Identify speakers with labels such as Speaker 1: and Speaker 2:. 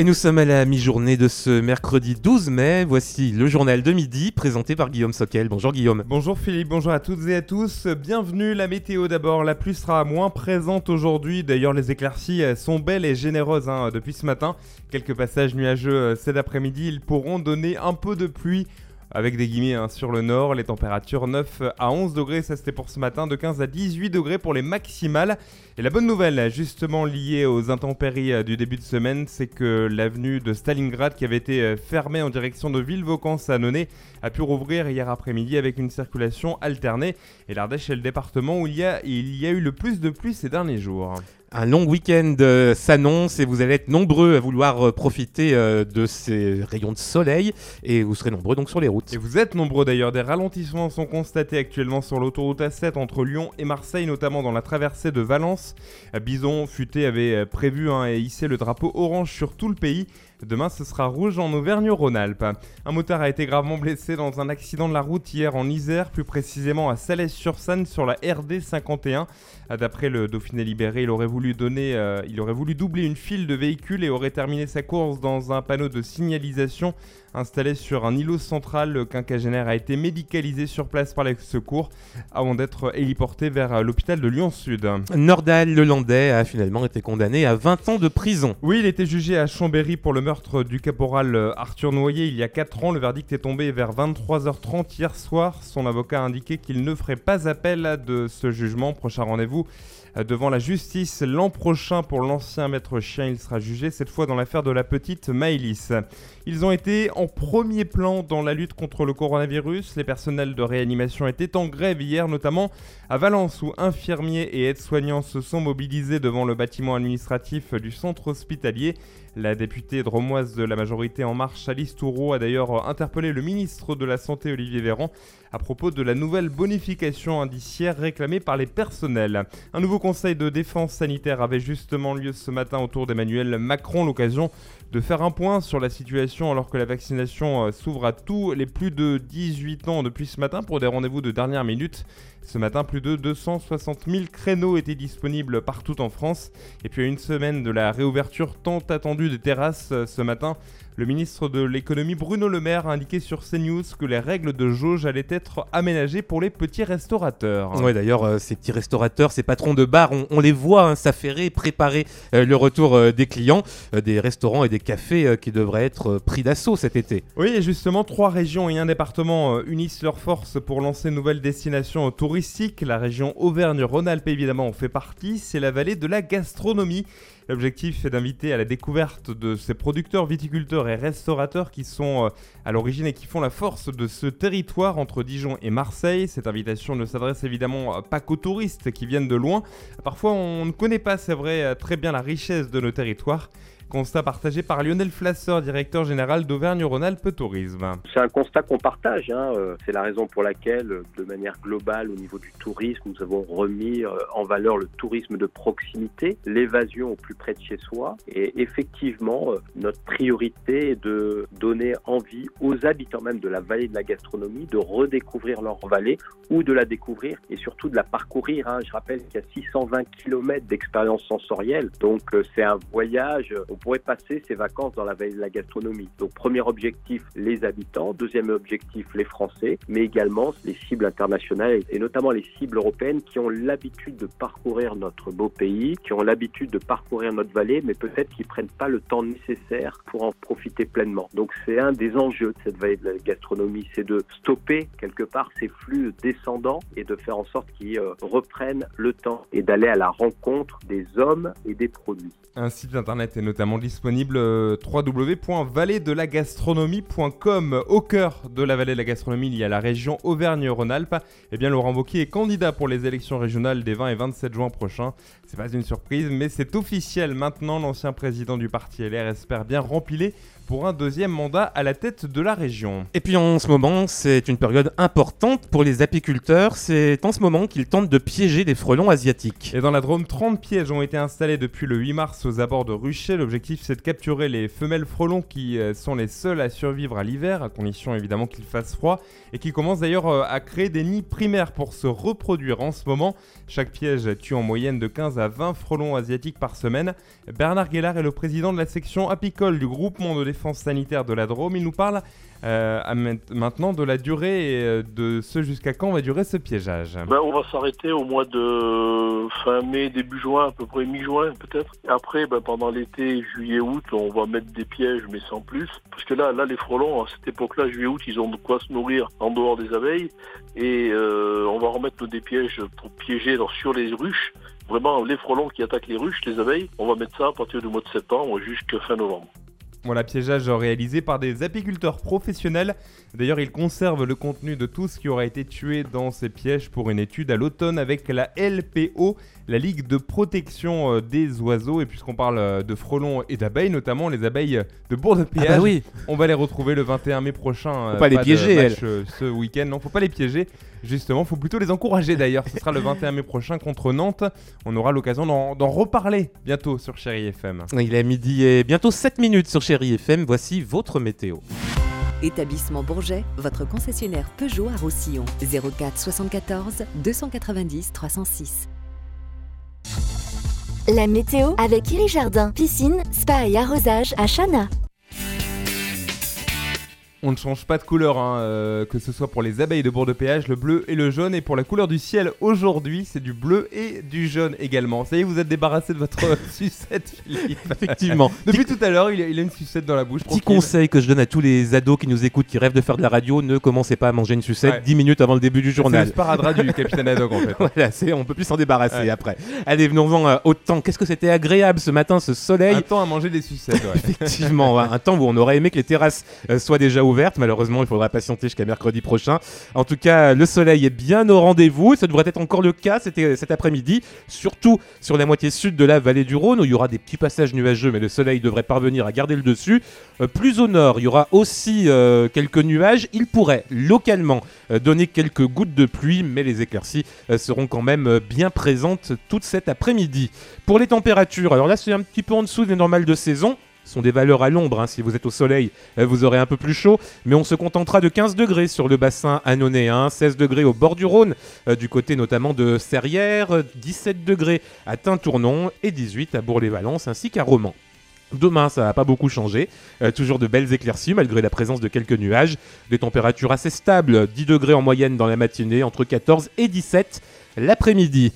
Speaker 1: Et nous sommes à la mi-journée de ce mercredi 12 mai. Voici le journal de midi présenté par Guillaume Soquel. Bonjour Guillaume.
Speaker 2: Bonjour Philippe, bonjour à toutes et à tous. Bienvenue la météo d'abord. La pluie sera moins présente aujourd'hui. D'ailleurs, les éclaircies sont belles et généreuses hein, depuis ce matin. Quelques passages nuageux euh, cet après-midi. Ils pourront donner un peu de pluie avec des guillemets hein, sur le nord, les températures 9 à 11 degrés, ça c'était pour ce matin, de 15 à 18 degrés pour les maximales. Et la bonne nouvelle, justement liée aux intempéries euh, du début de semaine, c'est que l'avenue de Stalingrad, qui avait été euh, fermée en direction de Villevaucans à Nonnet, a pu rouvrir hier après-midi avec une circulation alternée. Et l'Ardèche est le département où il y, a, il y a eu le plus de pluie ces derniers jours.
Speaker 1: Un long week-end euh, s'annonce et vous allez être nombreux à vouloir euh, profiter euh, de ces rayons de soleil et vous serez nombreux donc sur les routes.
Speaker 2: Et vous êtes nombreux d'ailleurs, des ralentissements sont constatés actuellement sur l'autoroute A7 entre Lyon et Marseille, notamment dans la traversée de Valence. Bison Futé avait prévu hein, et hissé le drapeau orange sur tout le pays. Demain, ce sera rouge en Auvergne-Rhône-Alpes. Un motard a été gravement blessé dans un accident de la route hier en Isère, plus précisément à Salès-sur-Sanne sur la RD 51. D'après le Dauphiné libéré, euh, il aurait voulu doubler une file de véhicules et aurait terminé sa course dans un panneau de signalisation installé sur un îlot central. Le quinquagénaire a été médicalisé sur place par les secours avant d'être héliporté vers l'hôpital de Lyon-Sud.
Speaker 1: Nordal Lelandais a finalement été condamné à 20 ans de prison.
Speaker 2: Oui, il était jugé à Chambéry pour le meurtre du caporal Arthur Noyer il y a 4 ans. Le verdict est tombé vers 23h30 hier soir. Son avocat a indiqué qu'il ne ferait pas appel de ce jugement. Prochain rendez-vous euh, devant la justice l'an prochain pour l'ancien maître chien. Il sera jugé cette fois dans l'affaire de la petite Maëlys. Ils ont été en premier plan dans la lutte contre le coronavirus. Les personnels de réanimation étaient en grève hier, notamment à Valence, où infirmiers et aides-soignants se sont mobilisés devant le bâtiment administratif du centre hospitalier. La députée dromoise de la majorité En Marche, Alice Toureau, a d'ailleurs interpellé le ministre de la Santé, Olivier Véran, à propos de la nouvelle bonification indiciaire réclamée par les personnels. Un nouveau conseil de défense sanitaire avait justement lieu ce matin autour d'Emmanuel Macron, l'occasion de faire un point sur la situation alors que la vaccination euh, s'ouvre à tous les plus de 18 ans depuis ce matin pour des rendez-vous de dernière minute. Ce matin, plus de 260 000 créneaux étaient disponibles partout en France. Et puis à une semaine de la réouverture tant attendue des terrasses euh, ce matin, le ministre de l'économie Bruno Le Maire a indiqué sur CNews que les règles de jauge allaient être aménagées pour les petits restaurateurs.
Speaker 1: Ouais, d'ailleurs, euh, ces petits restaurateurs, ces patrons de bar, on, les voit hein, s'affairer, préparer euh, le retour euh, des clients, des restaurants et des cafés qui devraient être pris d'assaut cet été.
Speaker 2: Oui, et justement, trois régions et un département unissent leurs forces pour lancer une nouvelle destination touristique. La région Auvergne-Rhône-Alpes, évidemment, en fait partie. C'est la vallée de la gastronomie. L'objectif est d'inviter à la découverte de ces producteurs, viticulteurs et restaurateurs qui sont euh, à l'origine et qui font la force de ce territoire entre Dijon et Marseille. Cette invitation ne s'adresse évidemment pas qu'aux touristes qui viennent de loin. Parfois on ne connaît pas, c'est vrai, euh, très bien la richesse de nos territoires. Constat partagé par Lionel Flasseur, directeur général d'Auvergne-Rhône-Alpes Tourisme.
Speaker 3: C'est un constat qu'on partage. Hein. Euh, c'est la raison pour laquelle, de manière globale, au niveau du tourisme, nous avons remis euh, en valeur le tourisme de proximité, l'évasion au plus près de chez soi. Et effectivement, euh, notre priorité est de donner envie aux habitants même de la vallée de la gastronomie de redécouvrir leur vallée ou de la découvrir et surtout de la parcourir. Hein. Je rappelle qu'il y a 620 km d'expérience sensorielle. Donc c'est un voyage pourrait passer ses vacances dans la veille de la gastronomie. Donc premier objectif, les habitants. Deuxième objectif, les Français, mais également les cibles internationales et notamment les cibles européennes qui ont l'habitude de parcourir notre beau pays, qui ont l'habitude de parcourir notre vallée, mais peut-être qui prennent pas le temps nécessaire pour en profiter pleinement. Donc c'est un des enjeux de cette vallée de la gastronomie, c'est de stopper quelque part ces flux descendants et de faire en sorte qu'ils euh, reprennent le temps et d'aller à la rencontre des hommes et des produits.
Speaker 2: Un site internet est notamment disponible euh, www.vallée-de-la-gastronomie.com. Au cœur de la vallée de la gastronomie, il y a la région Auvergne-Rhône-Alpes. Eh bien, Laurent Wauquiez est candidat pour les élections régionales des 20 et 27 juin prochains. C'est pas une surprise, mais c'est officiel maintenant. L'ancien président du parti LR espère bien remplir pour un deuxième mandat à la tête de la région.
Speaker 1: Et puis en ce moment, c'est une période importante pour les apiculteurs. C'est en ce moment qu'ils tentent de piéger des frelons asiatiques.
Speaker 2: Et dans la Drôme, 30 pièges ont été installés depuis le 8 mars aux abords de Rucher. L'objectif, c'est de capturer les femelles frelons qui euh, sont les seules à survivre à l'hiver, à condition évidemment qu'il fasse froid, et qui commencent d'ailleurs euh, à créer des nids primaires pour se reproduire en ce moment. Chaque piège tue en moyenne de 15 à 20 frelons asiatiques par semaine. Bernard Guélard est le président de la section apicole du groupement de défense sanitaire de la Drôme. Il nous parle euh, maintenant de la durée et euh, de ce jusqu'à quand va durer ce piégeage?
Speaker 4: Ben, on va s'arrêter au mois de fin mai, début juin, à peu près mi-juin peut-être. Après, ben, pendant l'été, juillet, août, on va mettre des pièges, mais sans plus. Parce que là, là les frelons, à cette époque-là, juillet, août, ils ont de quoi se nourrir en dehors des abeilles. Et euh, on va remettre des pièges pour piéger sur les ruches. Vraiment, les frelons qui attaquent les ruches, les abeilles, on va mettre ça à partir du mois de septembre jusqu'à fin novembre.
Speaker 2: Voilà, piégeage réalisé par des apiculteurs professionnels. D'ailleurs, ils conservent le contenu de tout ce qui aura été tué dans ces pièges pour une étude à l'automne avec la LPO, la Ligue de protection euh, des oiseaux. Et puisqu'on parle euh, de frelons et d'abeilles, notamment les abeilles de Bourg-de-Péage,
Speaker 1: ah bah oui.
Speaker 2: on va les retrouver le 21 mai prochain.
Speaker 1: Faut pas les piéger,
Speaker 2: ce week-end. Non, faut pas les piéger. Justement, faut plutôt les encourager d'ailleurs. Ce sera le 21 mai prochain contre Nantes. On aura l'occasion d'en reparler bientôt sur Chéri FM.
Speaker 1: Il est midi et bientôt 7 minutes sur Chéri FM. Voici votre météo.
Speaker 5: Établissement Bourget, votre concessionnaire Peugeot à Roussillon. 04 74 290 306.
Speaker 6: La météo avec Iri Jardin, piscine, spa et arrosage à Chana.
Speaker 2: On ne change pas de couleur, hein, euh, que ce soit pour les abeilles de bourg de péage, le bleu et le jaune. Et pour la couleur du ciel aujourd'hui, c'est du bleu et du jaune également. Ça y est, vous êtes débarrassé de votre sucette, Philippe.
Speaker 1: Effectivement.
Speaker 2: Depuis tout à l'heure, il, a une sucette dans la bouche.
Speaker 1: Petit conseil que je donne à tous les ados qui nous écoutent, qui rêvent de faire de la radio, ne commencez pas à manger une sucette 10 minutes avant le début du journal.
Speaker 2: C'est le sparadrap du capitaine Haddock en fait.
Speaker 1: voilà, on peut plus s'en débarrasser après. Allez, venons-en euh, au temps. Qu'est-ce que c'était agréable ce matin, ce soleil.
Speaker 2: Un temps à manger des sucettes, ouais.
Speaker 1: Effectivement, un temps où on aurait aimé que les terrasses euh, soient déjà Malheureusement, il faudra patienter jusqu'à mercredi prochain. En tout cas, le soleil est bien au rendez-vous. Ça devrait être encore le cas cet après-midi, surtout sur la moitié sud de la vallée du Rhône où il y aura des petits passages nuageux, mais le soleil devrait parvenir à garder le dessus. Euh, plus au nord, il y aura aussi euh, quelques nuages. Il pourrait localement euh, donner quelques gouttes de pluie, mais les éclaircies seront quand même bien présentes toute cet après-midi. Pour les températures, alors là c'est un petit peu en dessous des normales de saison sont des valeurs à l'ombre. Hein. Si vous êtes au soleil, euh, vous aurez un peu plus chaud. Mais on se contentera de 15 degrés sur le bassin annonéen, 16 degrés au bord du Rhône, euh, du côté notamment de Serrières, 17 degrés à Tintournon et 18 à Bourg-les-Valences ainsi qu'à Romans. Demain, ça va pas beaucoup changer. Euh, toujours de belles éclaircies malgré la présence de quelques nuages. Des températures assez stables, 10 degrés en moyenne dans la matinée, entre 14 et 17 l'après-midi.